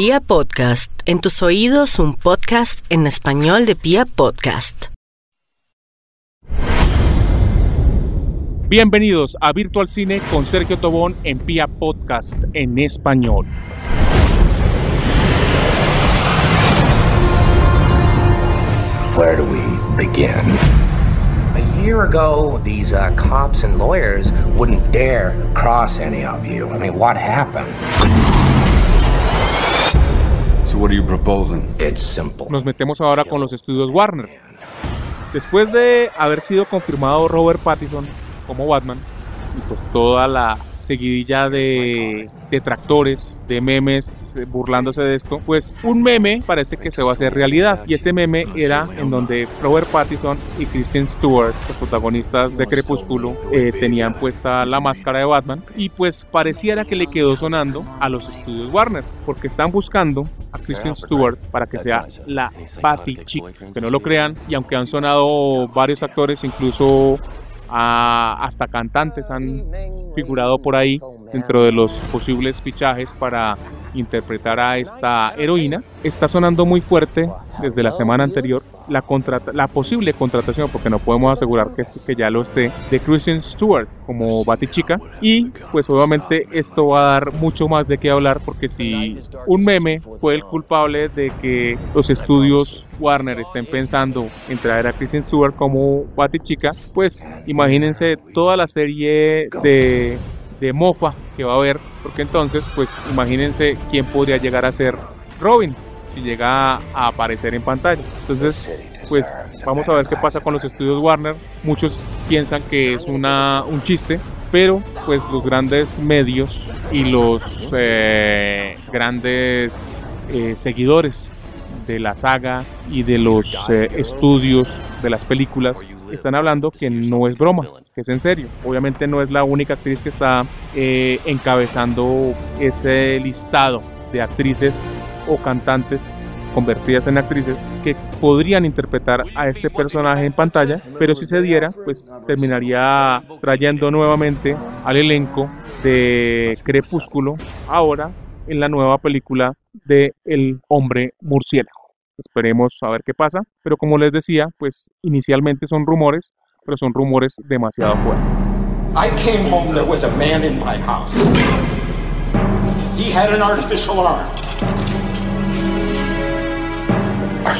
Pia Podcast, en tus oídos un podcast en español de Pia Podcast. Bienvenidos a Virtual Cine con Sergio Tobón en Pia Podcast en español. Where do we begin? A year ago, these uh, cops and lawyers wouldn't dare cross any of you. I mean, what happened? What are you proposing? It's simple. Nos metemos ahora con los estudios Warner. Después de haber sido confirmado Robert Pattinson como Batman y pues toda la seguidilla de detractores, de memes eh, burlándose de esto, pues un meme parece que se va a hacer realidad. Y ese meme era en donde Robert Pattinson y Kristen Stewart, los protagonistas de Crepúsculo, eh, tenían puesta la máscara de Batman. Y pues pareciera que le quedó sonando a los estudios Warner, porque están buscando a Kristen Stewart para que sea la Patty Chick. Que no lo crean, y aunque han sonado varios actores, incluso a- hasta cantantes han figurado por ahí dentro de los posibles fichajes para interpretar a esta heroína. Está sonando muy fuerte desde la semana anterior la, posible contratación, porque no podemos asegurar que, que ya lo esté, de Kristen Stewart como Batichica. Y pues obviamente esto va a dar mucho más de qué hablar, porque si un meme fue el culpable de que los estudios Warner estén pensando en traer a Kristen Stewart como Batichica, pues imagínense toda la serie de de mofa que va a haber, porque entonces, pues imagínense quién podría llegar a ser Robin llega a aparecer en pantalla. Entonces, pues vamos a ver qué pasa con los estudios Warner. Muchos piensan que es una, un chiste, pero pues los grandes medios y los eh, grandes eh, seguidores de la saga y de los eh, estudios de las películas están hablando que no es broma, que es en serio. Obviamente no es la única actriz que está encabezando ese listado de actrices o cantantes convertidas en actrices que podrían interpretar a este personaje en pantalla, pero si se diera, pues terminaría trayendo nuevamente al elenco de Crepúsculo ahora en la nueva película de El hombre murciélago. Esperemos a ver qué pasa, pero como les decía, pues inicialmente son rumores, pero son rumores demasiado fuertes. I came home, there was a man in my house. He had an artificial.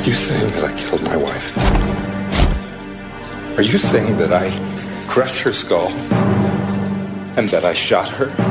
You saying that I killed my wife? Are you saying that I crushed her skull and that I shot her?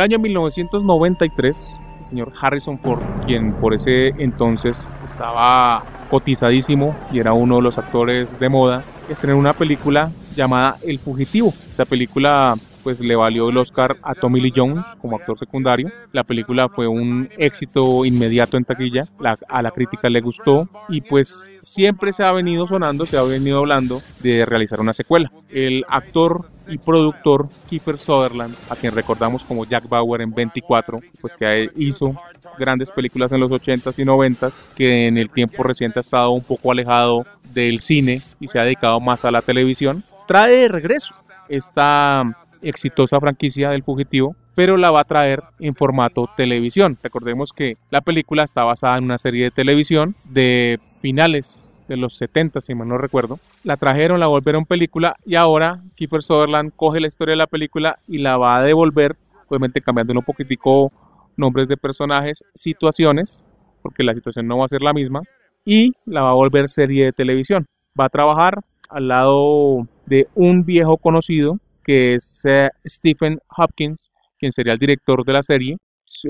El año 1993, el señor Harrison Ford, quien por ese entonces estaba cotizadísimo y era uno de los actores de moda, estrenó una película llamada El Fugitivo. Esta película pues le valió el Oscar a Tommy Lee Jones como actor secundario. La película fue un éxito inmediato en taquilla, la- a la crítica le gustó y pues siempre se ha venido sonando, se ha venido hablando de realizar una secuela. El actor y productor Kiefer Sutherland, a quien recordamos como Jack Bauer en 24, pues que hizo grandes películas en los 80s y 90s, que en el tiempo reciente ha estado un poco alejado del cine y se ha dedicado más a la televisión, trae de regreso esta exitosa franquicia del fugitivo, pero la va a traer en formato televisión. Recordemos que la película está basada en una serie de televisión de finales de los 70, si mal no recuerdo. La trajeron, la volvieron película y ahora Kiefer Sutherland coge la historia de la película y la va a devolver, obviamente cambiando un poquitico nombres de personajes, situaciones, porque la situación no va a ser la misma, y la va a volver serie de televisión. Va a trabajar al lado de un viejo conocido que es eh, Stephen Hopkins, quien sería el director de la serie.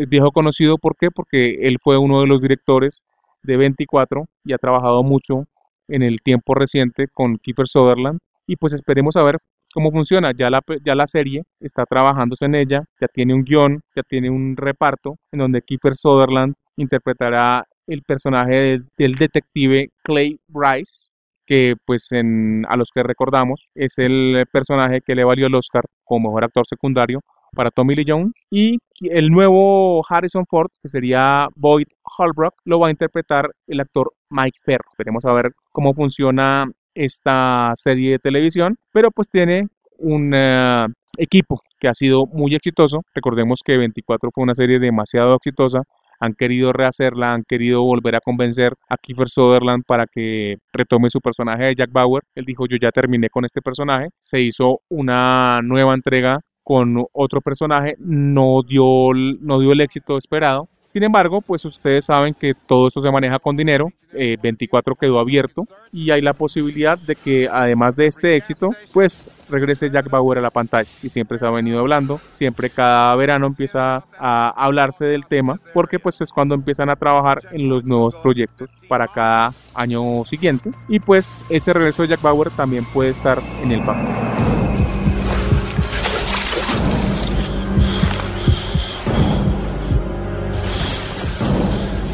Viejo conocido, ¿por qué? Porque él fue uno de los directores de 24 y ha trabajado mucho en el tiempo reciente con Kiefer Sutherland. Y pues esperemos a ver cómo funciona. Ya la, ya la serie está trabajándose en ella, ya tiene un guion, ya tiene un reparto en donde Kiefer Sutherland interpretará el personaje de- del detective Clay Bryce, que pues en, a los que recordamos es el personaje que le valió el Oscar como mejor actor secundario para Tommy Lee Jones y el nuevo Harrison Ford que sería Boyd Holbrook lo va a interpretar el actor Mike Ferro. Veremos a ver cómo funciona esta serie de televisión, pero pues tiene un eh, equipo que ha sido muy exitoso. Recordemos que 24 fue una serie demasiado exitosa. Han querido rehacerla, han querido volver a convencer a Kiefer Sutherland para que retome su personaje de Jack Bauer. Él dijo, yo ya terminé con este personaje. Se hizo una nueva entrega con otro personaje, no dio, no dio el éxito esperado. Sin embargo, pues ustedes saben que todo esto se maneja con dinero. 24 eh, quedó abierto y hay la posibilidad de que además de este éxito, pues regrese Jack Bauer a la pantalla. Y siempre se ha venido hablando, siempre cada verano empieza a hablarse del tema porque pues es cuando empiezan a trabajar en los nuevos proyectos para cada año siguiente. Y pues ese regreso de Jack Bauer también puede estar en el papel.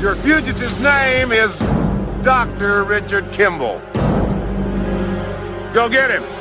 Your fugitive's name is Dr. Richard Kimball. Go get him.